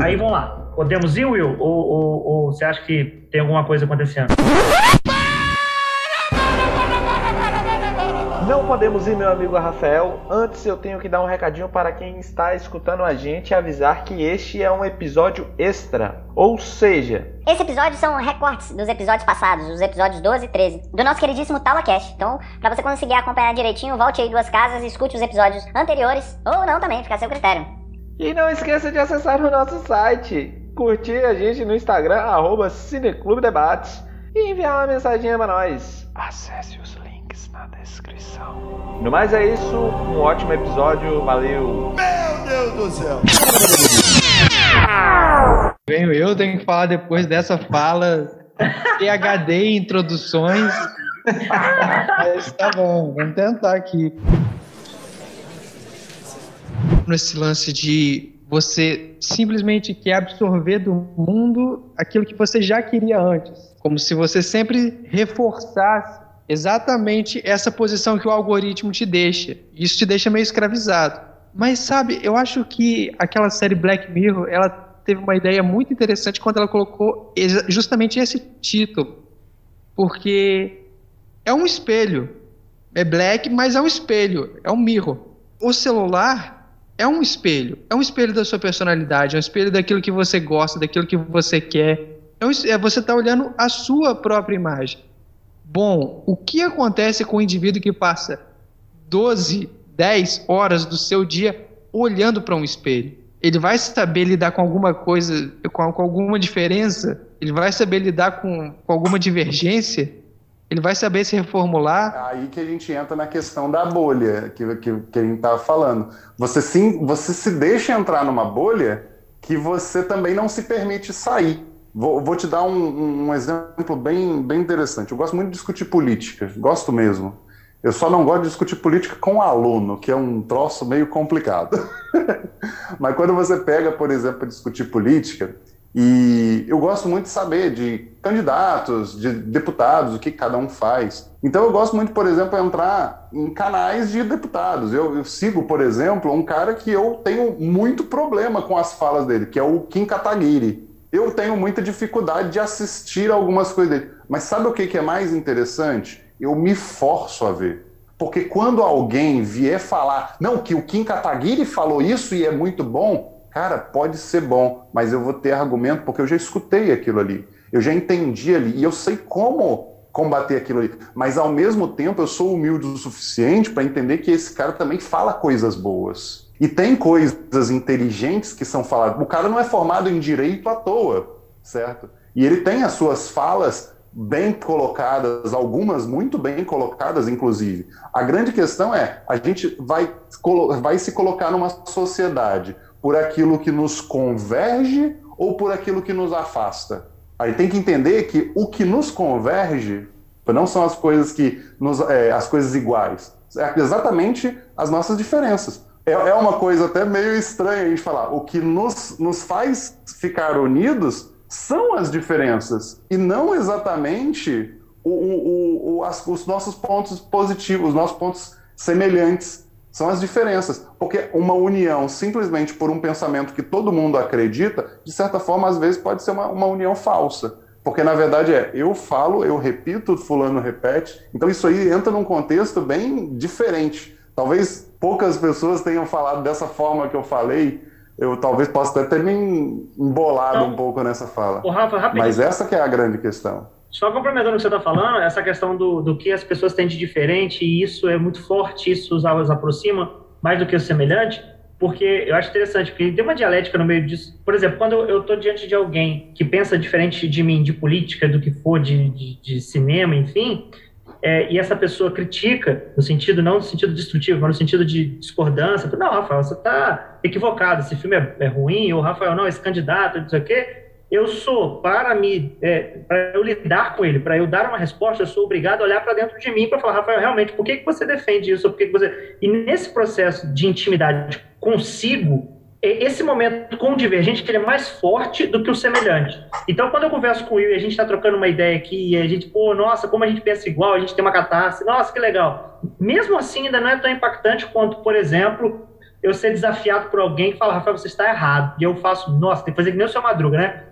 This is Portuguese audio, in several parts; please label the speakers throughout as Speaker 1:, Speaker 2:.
Speaker 1: Aí vamos lá. Podemos ir, Will? Ou, ou, ou você acha que tem alguma coisa acontecendo?
Speaker 2: Não podemos ir, meu amigo Rafael. Antes eu tenho que dar um recadinho para quem está escutando a gente e avisar que este é um episódio extra. Ou seja,
Speaker 3: Esse episódio são recortes dos episódios passados, os episódios 12 e 13, do nosso queridíssimo TalaCast. Então, pra você conseguir acompanhar direitinho, volte aí duas casas e escute os episódios anteriores, ou não também, fica a seu critério.
Speaker 2: E não esqueça de acessar o nosso site, curtir a gente no Instagram, arroba Cineclube Debates, e enviar uma mensagem para nós. Acesse os links na descrição. No mais é isso, um ótimo episódio, valeu!
Speaker 4: Venho eu, tenho que falar depois dessa fala PHD em introduções. Mas tá bom, vamos tentar aqui. Nesse lance de você simplesmente quer absorver do mundo aquilo que você já queria antes. Como se você sempre reforçasse exatamente essa posição que o algoritmo te deixa. Isso te deixa meio escravizado. Mas sabe, eu acho que aquela série Black Mirror, ela teve uma ideia muito interessante quando ela colocou justamente esse título. Porque é um espelho. É black, mas é um espelho, é um mirror. O celular é um espelho, é um espelho da sua personalidade, é um espelho daquilo que você gosta, daquilo que você quer. É um é você está olhando a sua própria imagem. Bom, o que acontece com o indivíduo que passa 12, 10 horas do seu dia olhando para um espelho? Ele vai saber lidar com alguma coisa, com, com alguma diferença? Ele vai saber lidar com, com alguma divergência? Ele vai saber se reformular?
Speaker 5: Aí que a gente entra na questão da bolha que, que, que a gente estava falando. Você, sim, você se deixa entrar numa bolha que você também não se permite sair. Vou, vou te dar um, um exemplo bem, bem interessante. Eu gosto muito de discutir política, gosto mesmo. Eu só não gosto de discutir política com aluno, que é um troço meio complicado. Mas quando você pega, por exemplo, discutir política, e eu gosto muito de saber de candidatos, de deputados, o que cada um faz. Então eu gosto muito, por exemplo, entrar em canais de deputados. Eu, eu sigo, por exemplo, um cara que eu tenho muito problema com as falas dele, que é o Kim Kataguiri. Eu tenho muita dificuldade de assistir algumas coisas dele. Mas sabe o que que é mais interessante? Eu me forço a ver. Porque quando alguém vier falar, não, que o Kim Kataguiri falou isso e é muito bom, cara, pode ser bom, mas eu vou ter argumento porque eu já escutei aquilo ali, eu já entendi ali e eu sei como combater aquilo ali. Mas ao mesmo tempo eu sou humilde o suficiente para entender que esse cara também fala coisas boas. E tem coisas inteligentes que são faladas. O cara não é formado em direito à toa, certo? E ele tem as suas falas bem colocadas, algumas muito bem colocadas, inclusive. A grande questão é: a gente vai, vai se colocar numa sociedade por aquilo que nos converge ou por aquilo que nos afasta? Aí tem que entender que o que nos converge não são as coisas que nos, é, as coisas iguais, é exatamente as nossas diferenças. É, é uma coisa até meio estranha a gente falar. O que nos, nos faz ficar unidos são as diferenças e não exatamente o, o, o, as, os nossos pontos positivos, os nossos pontos semelhantes. São as diferenças. Porque uma união simplesmente por um pensamento que todo mundo acredita, de certa forma, às vezes pode ser uma, uma união falsa. Porque na verdade é eu falo, eu repito, fulano repete. Então isso aí entra num contexto bem diferente. Talvez poucas pessoas tenham falado dessa forma que eu falei. Eu talvez possa até ter me embolado
Speaker 1: Não.
Speaker 5: um pouco nessa fala.
Speaker 1: Rafa.
Speaker 5: Mas essa que é a grande questão.
Speaker 1: Só complementando o que você está falando, essa questão do, do que as pessoas têm de diferente, e isso é muito forte, isso os aulas aproxima mais do que o semelhante, porque eu acho interessante, porque tem uma dialética no meio disso. Por exemplo, quando eu estou diante de alguém que pensa diferente de mim, de política, do que for, de, de, de cinema, enfim, é, e essa pessoa critica, no sentido, não no sentido destrutivo, mas no sentido de discordância, não, Rafael, você está equivocado, esse filme é, é, ruim, ou Rafael, não, esse candidato, não sei o quê, eu sou, para me, é, para eu lidar com ele, para eu dar uma resposta, eu sou obrigado a olhar para dentro de mim para falar, Rafael, realmente, por que, que você defende isso? Por que, que você... E nesse processo de intimidade consigo, esse momento com o divergente ele é mais forte do que o semelhante. Então, quando eu converso com o Will e a gente está trocando uma ideia aqui, e a gente, pô, nossa, como a gente pensa igual, a gente tem uma catástrofe, nossa, que legal. Mesmo assim, ainda não é tão impactante quanto, por exemplo, eu ser desafiado por alguém que fala, Rafael, você está errado. E eu faço, nossa, tem que fazer que nem o seu Madruga, né?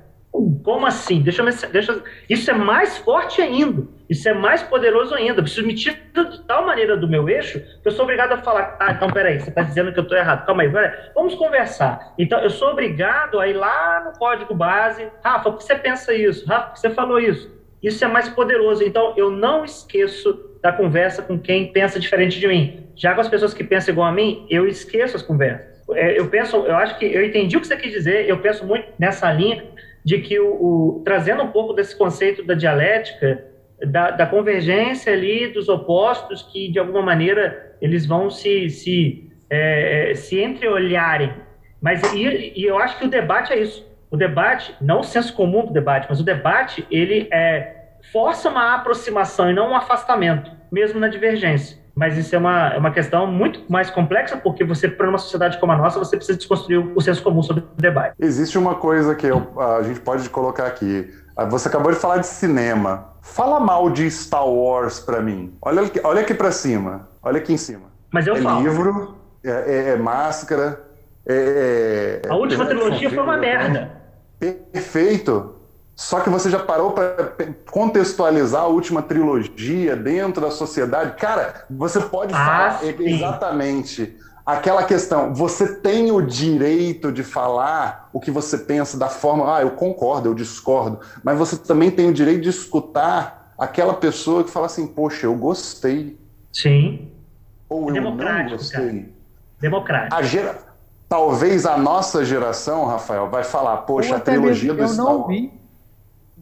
Speaker 1: Como assim? Deixa eu, deixa, isso é mais forte ainda. Isso é mais poderoso ainda. Isso me tira de tal maneira do meu eixo que eu sou obrigado a falar: ah, então peraí, você está dizendo que eu estou errado. Calma aí, peraí. vamos conversar. Então, eu sou obrigado a ir lá no código base. Rafa, por que você pensa isso? Rafa, por que você falou isso? Isso é mais poderoso. Então, eu não esqueço da conversa com quem pensa diferente de mim. Já com as pessoas que pensam igual a mim, eu esqueço as conversas. É, eu penso, eu acho que eu entendi o que você quis dizer, eu penso muito nessa linha de que o, o trazendo um pouco desse conceito da dialética, da, da, convergência ali dos opostos que de alguma maneira eles vão se se, é, se entreolharem. Mas e, e, eu acho que o debate é isso. O debate, não o senso comum do debate, mas o debate ele é força uma aproximação e não um afastamento, mesmo na divergência mas isso é uma, é uma questão muito mais complexa, porque você, para uma sociedade como a nossa, você precisa desconstruir o senso comum sobre o debate.
Speaker 5: Existe uma coisa que eu, a gente pode colocar aqui. Ah, você acabou de falar de cinema. Fala mal de Star Wars para mim. Olha, aqui, olha aqui para cima. Olha aqui em cima.
Speaker 1: Mas eu
Speaker 5: é
Speaker 1: falo.
Speaker 5: livro, é, é, é máscara. É,
Speaker 1: a última trilogia foi uma merda.
Speaker 5: Perfeito. Só que você já parou para contextualizar a última trilogia dentro da sociedade? Cara, você pode ah, falar sim. exatamente aquela questão. Você tem o direito de falar o que você pensa da forma. Ah, eu concordo, eu discordo. Mas você também tem o direito de escutar aquela pessoa que fala assim: Poxa, eu gostei.
Speaker 1: Sim.
Speaker 5: Ou é eu não gostei. Cara.
Speaker 1: Democrático.
Speaker 5: A gera... Talvez a nossa geração, Rafael, vai falar: Poxa, a trilogia do Star Wars.
Speaker 4: Não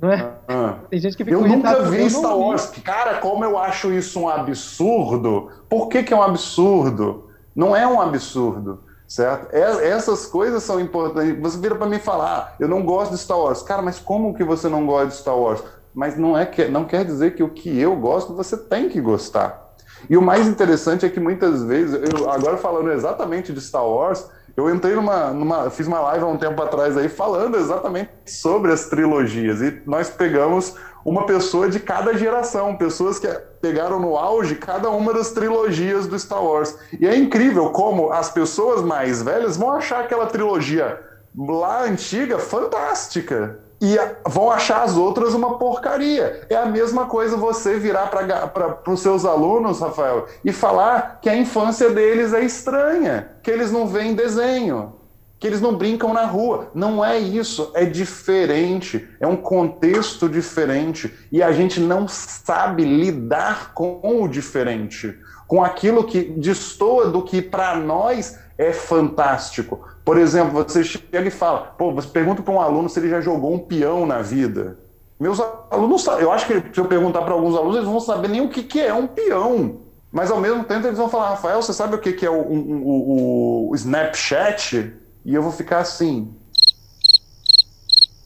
Speaker 4: é? Ah. Tem gente que fica
Speaker 5: Eu nunca vi Star Wars. Vi. Cara, como eu acho isso um absurdo. Por que, que é um absurdo? Não é um absurdo, certo? É, essas coisas são importantes. Você vira para mim falar, ah, eu não gosto de Star Wars. Cara, mas como que você não gosta de Star Wars? Mas não, é que, não quer dizer que o que eu gosto, você tem que gostar. E o mais interessante é que muitas vezes, eu, agora falando exatamente de Star Wars, eu entrei numa, numa. Fiz uma live há um tempo atrás aí falando exatamente sobre as trilogias. E nós pegamos uma pessoa de cada geração, pessoas que pegaram no auge cada uma das trilogias do Star Wars. E é incrível como as pessoas mais velhas vão achar aquela trilogia lá antiga fantástica e vão achar as outras uma porcaria. É a mesma coisa você virar para os seus alunos, Rafael, e falar que a infância deles é estranha, que eles não veem desenho, que eles não brincam na rua. Não é isso, é diferente, é um contexto diferente e a gente não sabe lidar com o diferente, com aquilo que destoa do que para nós é fantástico. Por exemplo, você chega e fala, pô, você pergunta para um aluno se ele já jogou um peão na vida. Meus alunos, eu acho que se eu perguntar para alguns alunos, eles vão saber nem o que, que é um peão. Mas ao mesmo tempo eles vão falar, Rafael, você sabe o que, que é o, o, o, o Snapchat? E eu vou ficar assim,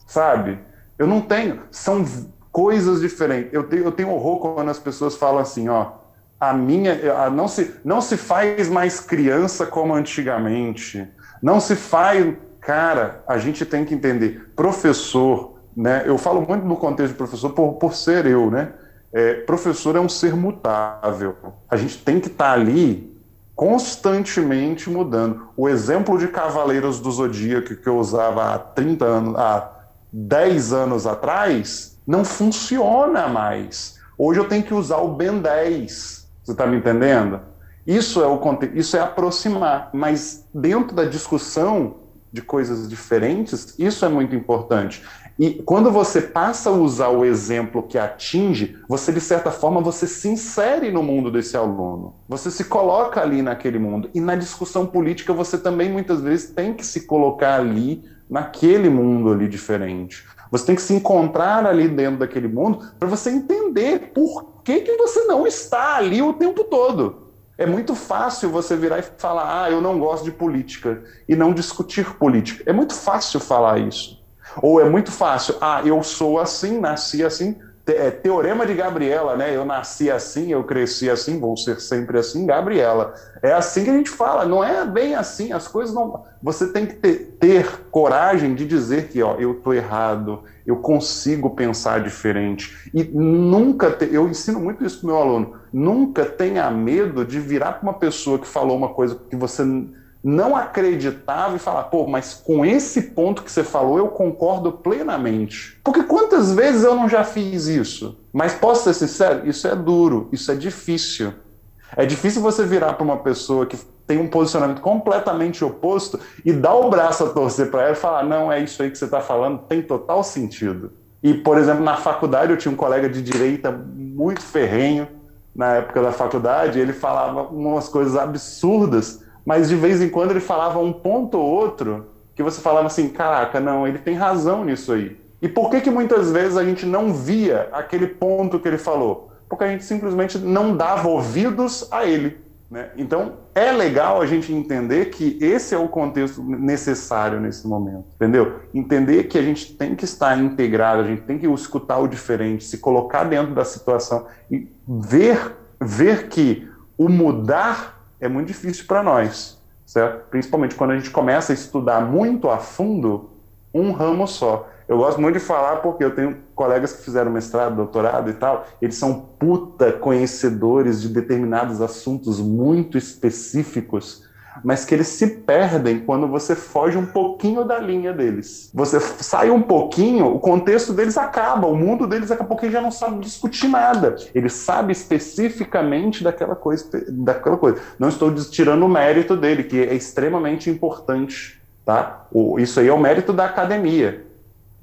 Speaker 5: sabe? Eu não tenho, são coisas diferentes. Eu tenho, eu tenho horror quando as pessoas falam assim, ó, a minha, a, não, se, não se faz mais criança como antigamente. Não se faz. Cara, a gente tem que entender. Professor, né? Eu falo muito no contexto de professor por, por ser eu, né? É, professor é um ser mutável. A gente tem que estar tá ali constantemente mudando. O exemplo de Cavaleiros do Zodíaco que eu usava há 30 anos, há 10 anos atrás, não funciona mais. Hoje eu tenho que usar o Ben 10. Você está me entendendo? Isso é o isso é aproximar, mas dentro da discussão de coisas diferentes, isso é muito importante. E quando você passa a usar o exemplo que atinge, você de certa forma você se insere no mundo desse aluno. Você se coloca ali naquele mundo. E na discussão política você também muitas vezes tem que se colocar ali naquele mundo ali diferente. Você tem que se encontrar ali dentro daquele mundo para você entender por que, que você não está ali o tempo todo. É muito fácil você virar e falar, ah, eu não gosto de política, e não discutir política. É muito fácil falar isso. Ou é muito fácil, ah, eu sou assim, nasci assim, é, teorema de Gabriela, né? Eu nasci assim, eu cresci assim, vou ser sempre assim, Gabriela. É assim que a gente fala, não é bem assim, as coisas não. Você tem que ter, ter coragem de dizer que, ó, eu tô errado, eu consigo pensar diferente. E nunca, te... eu ensino muito isso pro meu aluno, nunca tenha medo de virar para uma pessoa que falou uma coisa que você não acreditava e falar, pô, mas com esse ponto que você falou eu concordo plenamente. Porque quantas vezes eu não já fiz isso? Mas posso ser sincero, isso é duro, isso é difícil. É difícil você virar para uma pessoa que tem um posicionamento completamente oposto e dar o braço a torcer para ela e falar: não, é isso aí que você está falando, tem total sentido. E, por exemplo, na faculdade eu tinha um colega de direita muito ferrenho na época da faculdade, ele falava umas coisas absurdas mas de vez em quando ele falava um ponto ou outro que você falava assim, caraca, não, ele tem razão nisso aí. E por que que muitas vezes a gente não via aquele ponto que ele falou? Porque a gente simplesmente não dava ouvidos a ele. Né? Então, é legal a gente entender que esse é o contexto necessário nesse momento, entendeu? Entender que a gente tem que estar integrado, a gente tem que escutar o diferente, se colocar dentro da situação e ver, ver que o mudar é muito difícil para nós, certo? Principalmente quando a gente começa a estudar muito a fundo um ramo só. Eu gosto muito de falar porque eu tenho colegas que fizeram mestrado, doutorado e tal, eles são puta conhecedores de determinados assuntos muito específicos mas que eles se perdem quando você foge um pouquinho da linha deles. Você sai um pouquinho, o contexto deles acaba, o mundo deles daqui a pouco já não sabe discutir nada. Ele sabe especificamente daquela coisa, daquela coisa. Não estou tirando o mérito dele, que é extremamente importante, tá? O, isso aí é o mérito da academia.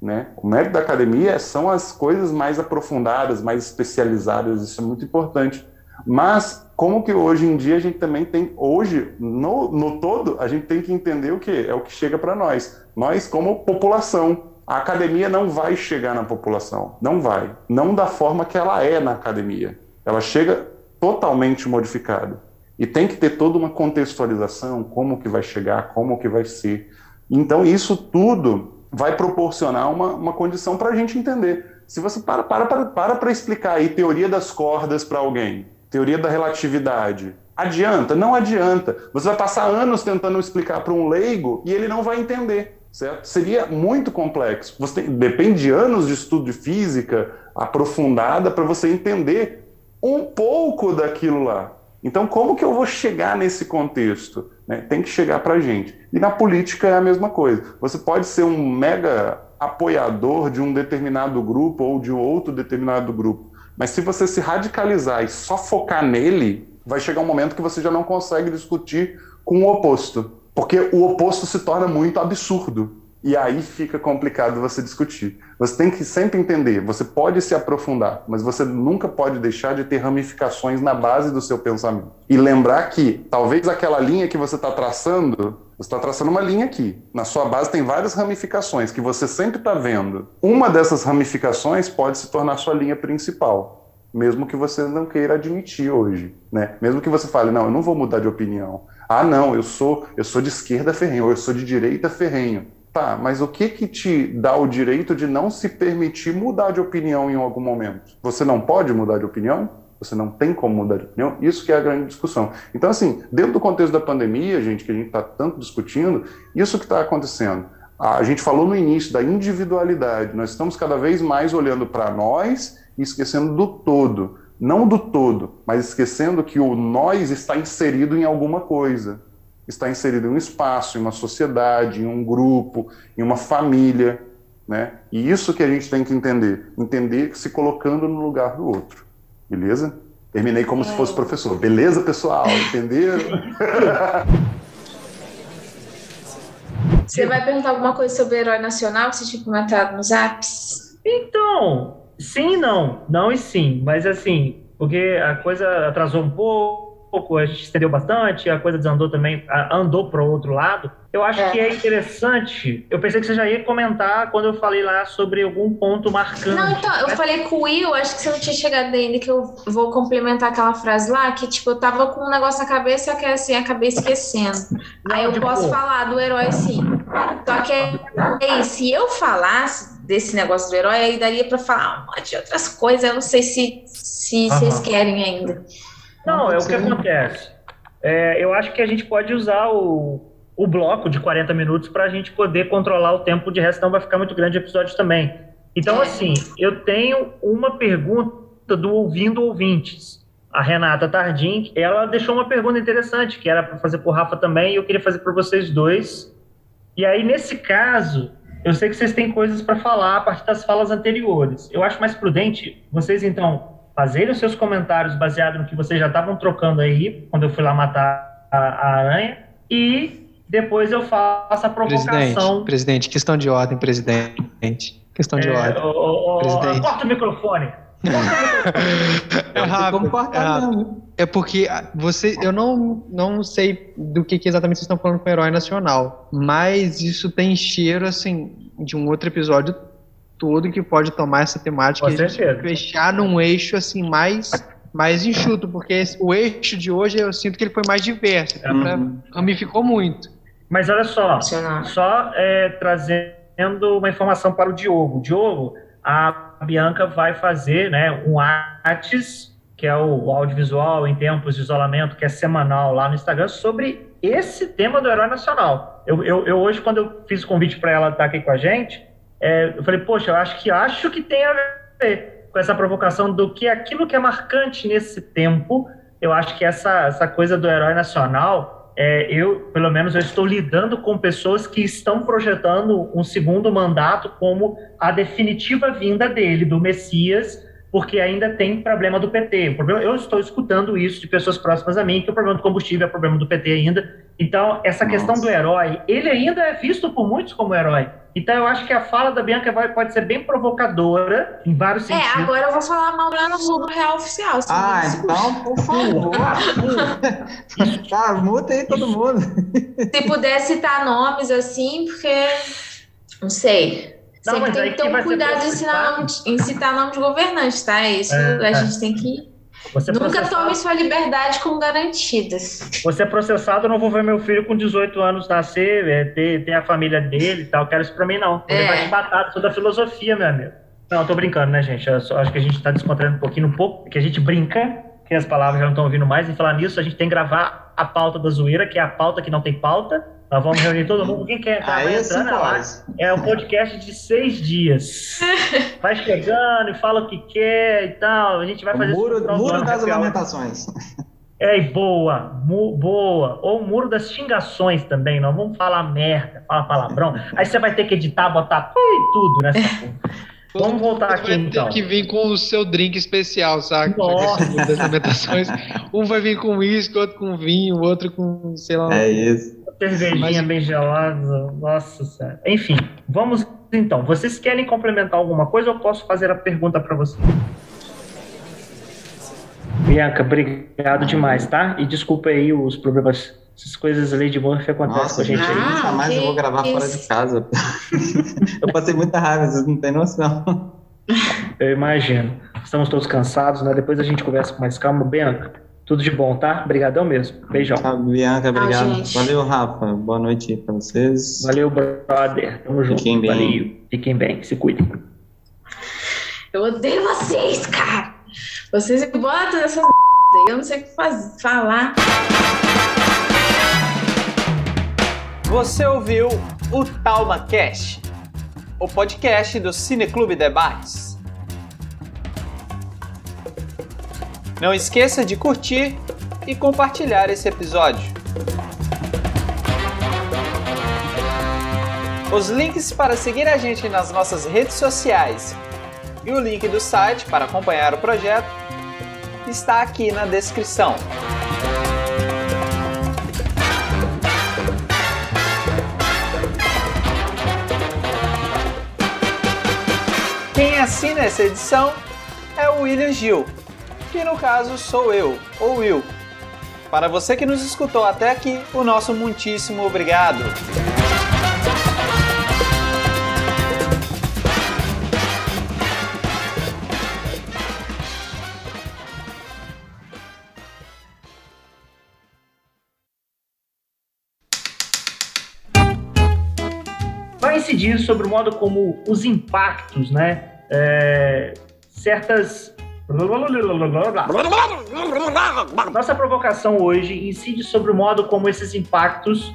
Speaker 5: Né? O mérito da academia são as coisas mais aprofundadas, mais especializadas, isso é muito importante. Mas como que hoje em dia a gente também tem, hoje, no, no todo, a gente tem que entender o que? É o que chega para nós. Nós, como população. A academia não vai chegar na população. Não vai. Não da forma que ela é na academia. Ela chega totalmente modificada. E tem que ter toda uma contextualização, como que vai chegar, como que vai ser. Então, isso tudo vai proporcionar uma, uma condição para a gente entender. Se você para para para para, explicar aí teoria das cordas para alguém, teoria da relatividade. Adianta? Não adianta. Você vai passar anos tentando explicar para um leigo e ele não vai entender, certo? Seria muito complexo. Você tem, depende de anos de estudo de física aprofundada para você entender um pouco daquilo lá. Então, como que eu vou chegar nesse contexto? Né? Tem que chegar para a gente. E na política é a mesma coisa. Você pode ser um mega apoiador de um determinado grupo ou de outro determinado grupo. Mas se você se radicalizar e só focar nele, vai chegar um momento que você já não consegue discutir com o oposto. Porque o oposto se torna muito absurdo. E aí fica complicado você discutir. Você tem que sempre entender, você pode se aprofundar, mas você nunca pode deixar de ter ramificações na base do seu pensamento. E lembrar que talvez aquela linha que você está traçando, você está traçando uma linha aqui. Na sua base tem várias ramificações que você sempre está vendo. Uma dessas ramificações pode se tornar sua linha principal, mesmo que você não queira admitir hoje, né? Mesmo que você fale, não, eu não vou mudar de opinião. Ah, não, eu sou, eu sou de esquerda ferrenho, ou eu sou de direita ferrenho. Tá, mas o que que te dá o direito de não se permitir mudar de opinião em algum momento? Você não pode mudar de opinião? Você não tem como mudar de opinião? Isso que é a grande discussão. Então, assim, dentro do contexto da pandemia, gente, que a gente está tanto discutindo, isso que está acontecendo. A gente falou no início da individualidade. Nós estamos cada vez mais olhando para nós e esquecendo do todo. Não do todo, mas esquecendo que o nós está inserido em alguma coisa. Está inserido em um espaço, em uma sociedade, em um grupo, em uma família. Né? E isso que a gente tem que entender. Entender se colocando no lugar do outro. Beleza? Terminei como é. se fosse professor. Beleza, pessoal? Entenderam?
Speaker 6: Você vai perguntar alguma coisa sobre o herói nacional que você tinha comentado nos apps?
Speaker 1: Então, sim não. Não e sim. Mas assim, porque a coisa atrasou um pouco, a gente estendeu bastante, a coisa desandou também, andou para o outro lado. Eu acho
Speaker 6: É.
Speaker 1: que é interessante. Eu pensei que você já ia comentar quando eu falei lá sobre algum ponto marcante.
Speaker 6: Não, então, eu falei com o Will, acho que você não tinha chegado ainda, que eu vou complementar aquela frase lá, que, tipo, eu tava com um negócio na cabeça, que, assim, acabei esquecendo. Aí eu
Speaker 1: tipo-
Speaker 6: posso falar do herói, sim. Só que, é isso, se eu falasse desse negócio do herói, aí daria pra falar um monte de outras coisas, eu não sei se, se vocês querem ainda.
Speaker 1: Não, é o que acontece. É, eu acho que a gente pode usar o, o bloco de 40 minutos para a gente poder controlar o tempo de resto, não vai ficar muito grande o episódio também. Então, assim, eu tenho uma pergunta do Ouvindo Ouvintes. A Renata Tardim, ela deixou uma pergunta interessante, que era para fazer por Rafa também, e eu queria fazer para vocês dois. E aí, nesse caso, eu sei que vocês têm coisas para falar a partir das falas anteriores. Eu acho mais prudente vocês, então, fazerem os seus comentários baseado no que vocês já estavam trocando aí, quando eu fui lá matar a, a aranha, e depois eu faço a
Speaker 4: Presidente,
Speaker 1: provocação.
Speaker 4: presidente, questão de ordem, presidente. Questão de
Speaker 1: É,
Speaker 4: ordem.
Speaker 1: ô, ô, ô,
Speaker 4: Presidente.
Speaker 1: corta o microfone.
Speaker 4: É rápido,
Speaker 7: cortar
Speaker 4: é rápido. É porque você, eu não, não sei do que, que exatamente vocês estão falando com o herói nacional, mas isso tem cheiro assim de um outro episódio todo que pode tomar essa temática e fechar num eixo assim mais mais enxuto, porque esse- o eixo de hoje eu sinto que ele foi mais diverso,
Speaker 7: Uhum.
Speaker 4: ramificou muito.
Speaker 1: Mas olha só, só é, trazendo uma informação para o Diogo. Diogo, a Bianca vai fazer né, um artes, que é o audiovisual em tempos de isolamento, que é semanal lá no Instagram, sobre esse tema do herói nacional. Eu, eu, eu hoje, quando eu fiz o convite para ela estar aqui com a gente, é, eu falei, poxa, eu acho que acho que tem a ver com essa provocação do que aquilo que é marcante nesse tempo. Eu acho que essa, essa coisa do herói nacional, é, eu, pelo menos, eu estou lidando com pessoas que estão projetando um segundo mandato como a definitiva vinda dele, do Messias, porque ainda tem problema do PT. Problema, eu estou escutando isso de pessoas próximas a mim, que o problema do combustível é problema do PT ainda. Então, essa questão do herói, ele ainda é visto por muitos como herói. Então, eu acho que a fala da Bianca vai, pode ser bem provocadora, em vários
Speaker 6: É,
Speaker 1: sentidos.
Speaker 6: agora eu vou falar mal do Globo Real Oficial.
Speaker 7: Ah, então, por favor. tá, muta aí todo mundo.
Speaker 6: Se puder citar nomes assim, porque. Não sei.
Speaker 1: Não,
Speaker 6: Sempre tem que ter um cuidado em, ensinar nome em citar nome de governante, tá? Isso
Speaker 1: É,
Speaker 6: a
Speaker 1: é.
Speaker 6: gente tem que.
Speaker 1: Você
Speaker 6: Nunca
Speaker 1: processado-
Speaker 6: tome sua liberdade como garantidas.
Speaker 1: Você é processado, eu não vou ver meu filho com 18 anos nascer, é, ter, ter a família dele e tal. Quero isso pra mim, não. Vou
Speaker 6: É.
Speaker 1: levar de batata, sou da filosofia, meu amigo. Não, tô brincando, né, gente? Eu acho que a gente tá descontraindo um pouquinho, um pouco, que a gente brinca, que as palavras já não estão ouvindo mais. E falar nisso, a gente tem que gravar a pauta da zoeira, que é a pauta que não tem pauta. Nós vamos reunir todo mundo. Quem quer entrar, vai
Speaker 7: Aí
Speaker 1: entrar na live.
Speaker 7: pode.
Speaker 1: É um podcast de seis dias. Vai chegando e fala o que quer e tal. A gente vai
Speaker 7: O
Speaker 1: fazer
Speaker 7: muro,
Speaker 1: isso do
Speaker 7: muro
Speaker 1: ano,
Speaker 7: das
Speaker 1: hour.
Speaker 7: lamentações.
Speaker 1: É, e boa, mu- boa. Ou o muro das xingações também, não vamos falar merda, falar palavrão. Aí você vai ter que editar, botar tudo nessa porra. Vamos voltar aqui
Speaker 4: vai
Speaker 1: então.
Speaker 4: ter que vir com o seu drink especial, saca?
Speaker 1: Nossa.
Speaker 4: Das lamentações. Um vai vir com uísque, outro com vinho, o outro com, sei lá.
Speaker 7: É isso.
Speaker 1: Cervejinha
Speaker 4: Mas-
Speaker 1: bem gelada, nossa senhora. Enfim, vamos então. Vocês querem complementar alguma coisa ou eu posso fazer a pergunta para você? Bianca, obrigado demais, tá? E desculpa aí os problemas, essas coisas ali de Murphy acontecem
Speaker 7: Nossa,
Speaker 1: com a gente aí.
Speaker 6: Ah,
Speaker 7: nunca mais eu vou
Speaker 6: que
Speaker 7: gravar fora
Speaker 6: isso.
Speaker 7: de casa. eu passei muita raiva, vocês não têm noção.
Speaker 1: Eu imagino. Estamos todos cansados, né? Depois a gente conversa com mais calma. Bianca, tudo de bom, tá? Obrigadão mesmo. Beijão.
Speaker 7: Tá, Bianca, obrigado.
Speaker 6: gente.
Speaker 7: Valeu, Rafa. Boa noite pra vocês.
Speaker 1: Valeu, brother. Tamo junto.
Speaker 7: Fiquem bem.
Speaker 1: Valeu. Fiquem bem. Se cuidem.
Speaker 6: Eu odeio vocês, cara. Vocês botam nessas aí, eu não sei o que faz, falar.
Speaker 2: Você ouviu o Talma Cast, o podcast do Cineclube Debates. Não esqueça de curtir e compartilhar esse episódio. Os links para seguir a gente nas nossas redes sociais e o link do site para acompanhar o projeto está aqui na descrição. Quem assina essa edição é o William Gil, que no caso sou eu, ou Will.
Speaker 8: Para você que nos escutou até aqui, o nosso muitíssimo obrigado.
Speaker 1: vai incidir sobre o modo como os impactos, né? é, certas. Nossa provocação hoje incide sobre o modo como esses impactos.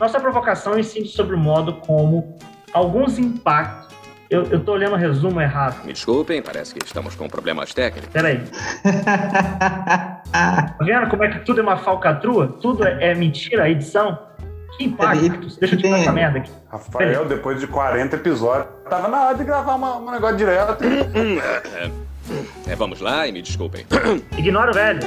Speaker 1: Nossa provocação incide sobre o modo como alguns impactos. Eu, eu tô olhando o resumo errado.
Speaker 9: Me desculpem, parece que estamos com problemas técnicos.
Speaker 1: Peraí. Tá vendo como é que tudo é uma falcatrua? Tudo é, é mentira, a edição? Que impactos? Deixa eu te essa merda aqui.
Speaker 5: Rafael, depois de 40 episódios, tava na hora de gravar uma- um negócio direto.
Speaker 9: É, é, vamos lá e me desculpem.
Speaker 1: Ignora o velho.